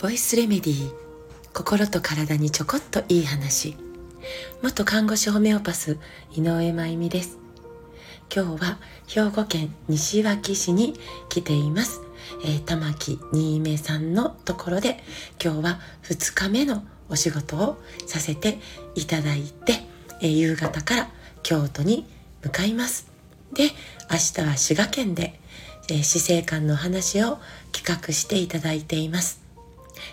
ボイスレメディー心と体にちょこっといい話。元看護師ホメオパス井上真由美です。今日は兵庫県西脇市に来ています、えー、玉木新芽さんのところで今日は2日目のお仕事をさせていただいて、えー、夕方から京都に向かいます。で明日は滋賀県で、え、死生観の話を企画していただいています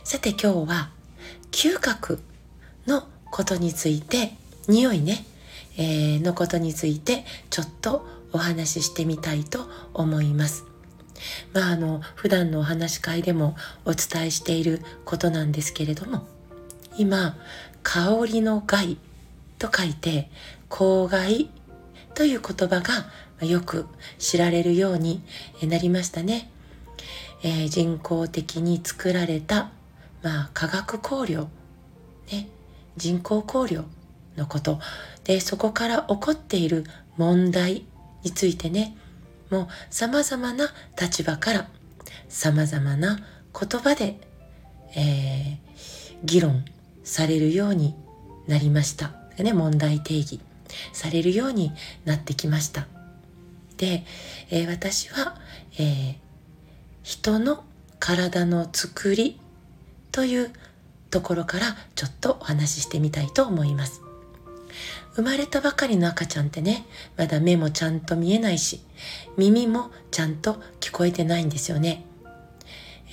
さて今日は嗅覚のことについて匂いね、えー、のことについてちょっとお話ししてみたいと思います。まああの普段のお話し会でもお伝えしていることなんですけれども今香りの害と書いて香害という言葉がよく知られるようになりましたね。えー、人工的に作られた、まあ、化学香料、ね、人工香料のこと。でそこから起こっている問題についてね。もう様々な立場から様々な言葉で、えー、議論されるようになりました。ね、問題定義。されるようになってきました。で、えー、私は、えー、人の体の作りというところからちょっとお話ししてみたいと思います。生まれたばかりの赤ちゃんってね、まだ目もちゃんと見えないし、耳もちゃんと聞こえてないんですよね。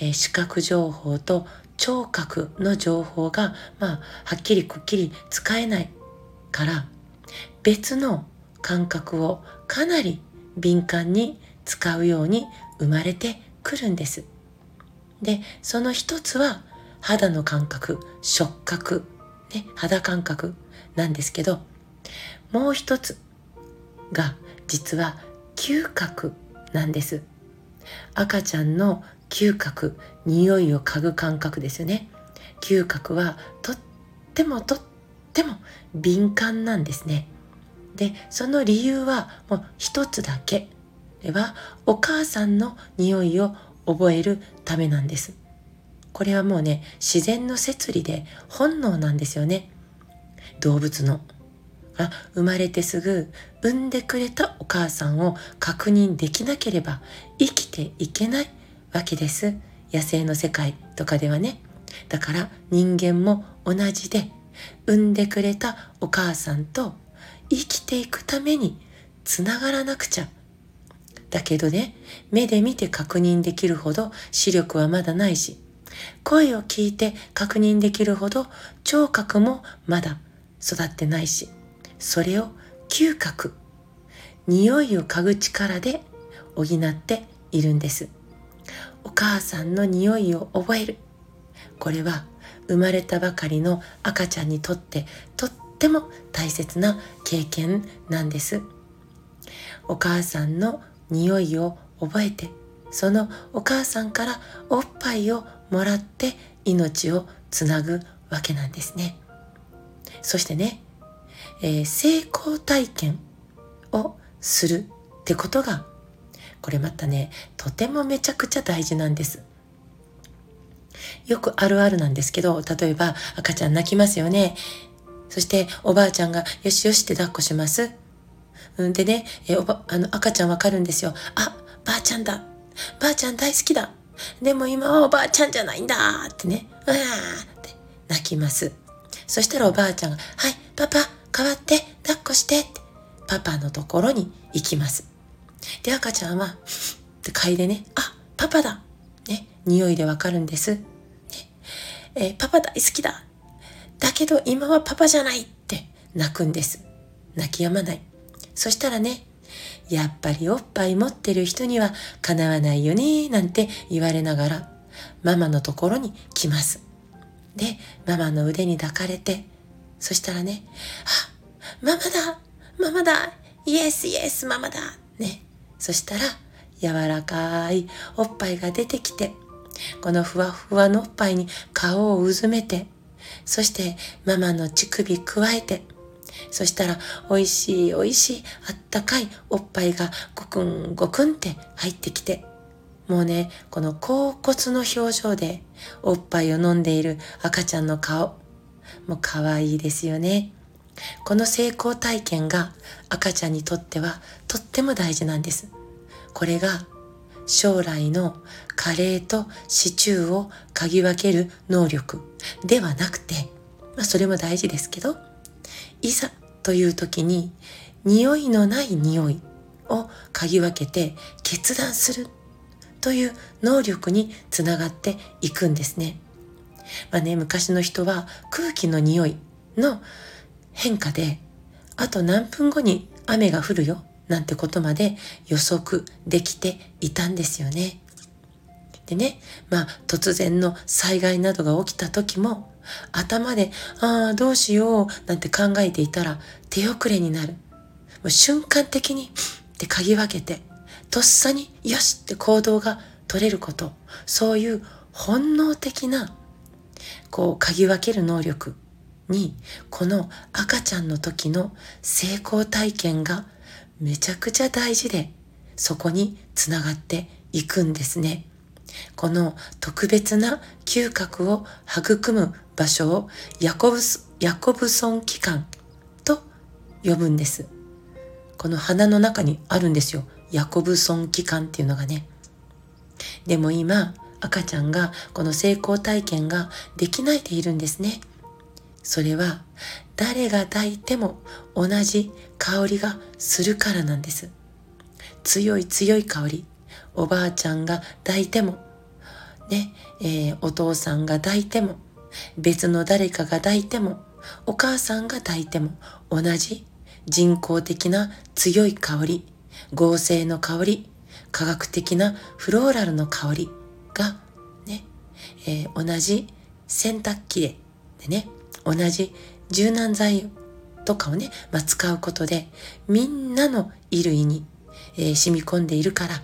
えー、視覚情報と聴覚の情報が、まあ、はっきりくっきり使えないから、別の感覚をかなり敏感に使うように生まれてくるんです。で、その一つは肌の感覚、触覚、ね、肌感覚なんですけど、もう一つが実は嗅覚なんです。赤ちゃんの嗅覚、匂いを嗅ぐ感覚ですよね。嗅覚はとってもとっても敏感なんですね。で、その理由はもう一つだけ。では、お母さんの匂いを覚えるためなんです。これはもうね、自然の摂理で本能なんですよね。動物の。あ生まれてすぐ産んでくれたお母さんを確認できなければ生きていけないわけです。野生の世界とかではね。だから人間も同じで産んでくれたお母さんと生きていくためにつながらなくちゃ。だけどね、目で見て確認できるほど視力はまだないし、声を聞いて確認できるほど聴覚もまだ育ってないし、それを嗅覚、匂いを嗅ぐ力で補っているんです。お母さんの匂いを覚える。これは生まれたばかりの赤ちゃんにとってとっっても大切な経験なんです。お母さんの匂いを覚えて、そのお母さんからおっぱいをもらって命をつなぐわけなんですね。そしてね、えー、成功体験をするってことが、これまたね、とてもめちゃくちゃ大事なんです。よくあるあるなんですけど、例えば赤ちゃん泣きますよね。そしておばあちゃんがよしよしって抱っこします。うんでね、えおば、あの赤ちゃんわかるんですよ。あ、ばあちゃんだ。ばあちゃん大好きだ。でも今はおばあちゃんじゃないんだってね、うわーって泣きます。そしたらおばあちゃんが、はい、パパ、代わって、抱っこしてって、パパのところに行きます。で、赤ちゃんは、って嗅いでね、あ、パパだ。ね、匂いでわかるんです。ね、えー、パパ大好きだ。だけど今はパパじゃないって泣くんです。泣き止まない。そしたらね、やっぱりおっぱい持ってる人にはかなわないよねなんて言われながら、ママのところに来ます。で、ママの腕に抱かれて、そしたらね、あ、ママだママだイエスイエスママだね。そしたら、柔らかいおっぱいが出てきて、このふわふわのおっぱいに顔をうずめて、そしてママの乳首くわえて、そしたら美味しい美味しいあったかいおっぱいがごくんごくんって入ってきて、もうね、この甲骨の表情でおっぱいを飲んでいる赤ちゃんの顔、もう可愛いですよね。この成功体験が赤ちゃんにとってはとっても大事なんです。これが将来のカレーとシチューを嗅ぎ分ける能力ではなくて、まあそれも大事ですけど、いざという時に匂いのない匂いを嗅ぎ分けて決断するという能力につながっていくんですね。まあね、昔の人は空気の匂いの変化で、あと何分後に雨が降るよなんてことまで予測できていたんですよね。でね、まあ突然の災害などが起きた時も頭で、ああ、どうしようなんて考えていたら手遅れになる。もう瞬間的にって嗅ぎ分けて、とっさによしって行動が取れること、そういう本能的な、こう嗅ぎ分ける能力に、この赤ちゃんの時の成功体験がめちゃくちゃ大事で、そこにつながっていくんですね。この特別な嗅覚を育む場所をヤコブヤコブソン期間と呼ぶんです。この鼻の中にあるんですよ。ヤコブソン期間っていうのがね。でも今、赤ちゃんがこの成功体験ができないでいるんですね。それは誰が抱いても同じ香りがするからなんです。強い強い香り。おばあちゃんが抱いても、ね、えー、お父さんが抱いても、別の誰かが抱いても、お母さんが抱いても同じ人工的な強い香り、合成の香り、科学的なフローラルの香りがね、えー、同じ洗濯機ででね、同じ柔軟剤とかをね、まあ、使うことでみんなの衣類に、えー、染み込んでいるから、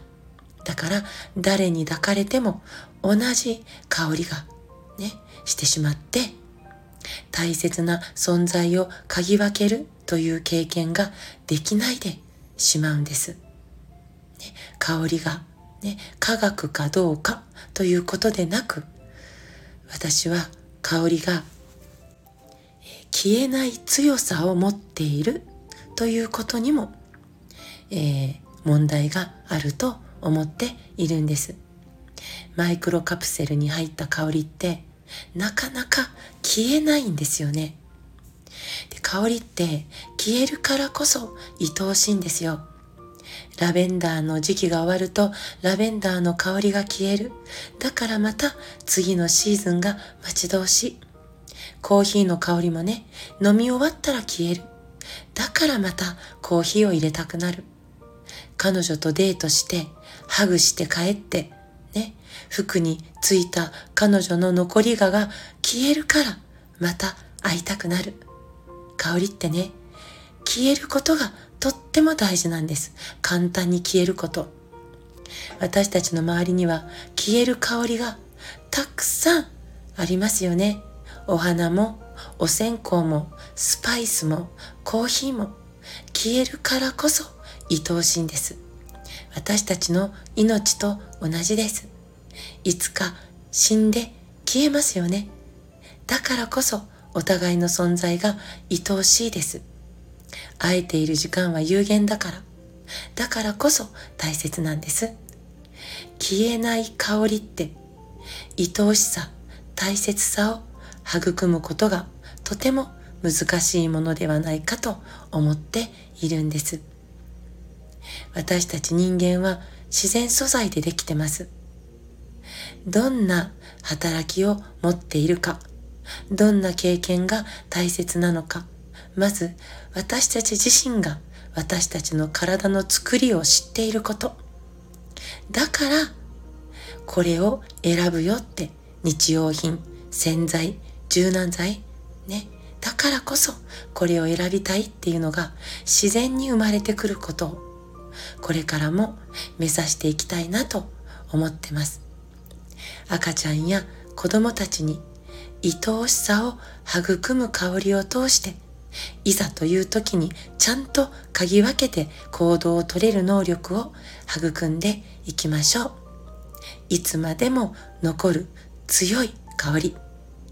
だから誰に抱かれても同じ香りがね、してしまって大切な存在を嗅ぎ分けるという経験ができないでしまうんです。ね、香りが、ね、科学かどうかということでなく私は香りが消えない強さを持っているということにも、えー、問題があると思っているんです。マイクロカプセルに入った香りってなかなか消えないんですよね。で香りって消えるからこそ愛おしいんですよ。ラベンダーの時期が終わるとラベンダーの香りが消える。だからまた次のシーズンが待ち遠しい。コーヒーの香りもね、飲み終わったら消える。だからまたコーヒーを入れたくなる。彼女とデートして、ハグして帰って、ね、服についた彼女の残りがが消えるからまた会いたくなる。香りってね、消えることがとっても大事なんです。簡単に消えること。私たちの周りには消える香りがたくさんありますよね。お花もお線香もスパイスもコーヒーも消えるからこそ愛おしいんです。私たちの命と同じです。いつか死んで消えますよね。だからこそお互いの存在が愛おしいです。会えている時間は有限だから。だからこそ大切なんです。消えない香りって愛おしさ、大切さを育むことがとても難しいものではないかと思っているんです。私たち人間は自然素材でできてます。どんな働きを持っているか、どんな経験が大切なのか、まず私たち自身が私たちの体の作りを知っていること。だから、これを選ぶよって日用品、洗剤、柔軟剤、ね。だからこそこれを選びたいっていうのが自然に生まれてくることをこれからも目指していきたいなと思ってます。赤ちゃんや子供たちに愛おしさを育む香りを通していざという時にちゃんと嗅ぎ分けて行動を取れる能力を育んでいきましょう。いつまでも残る強い香り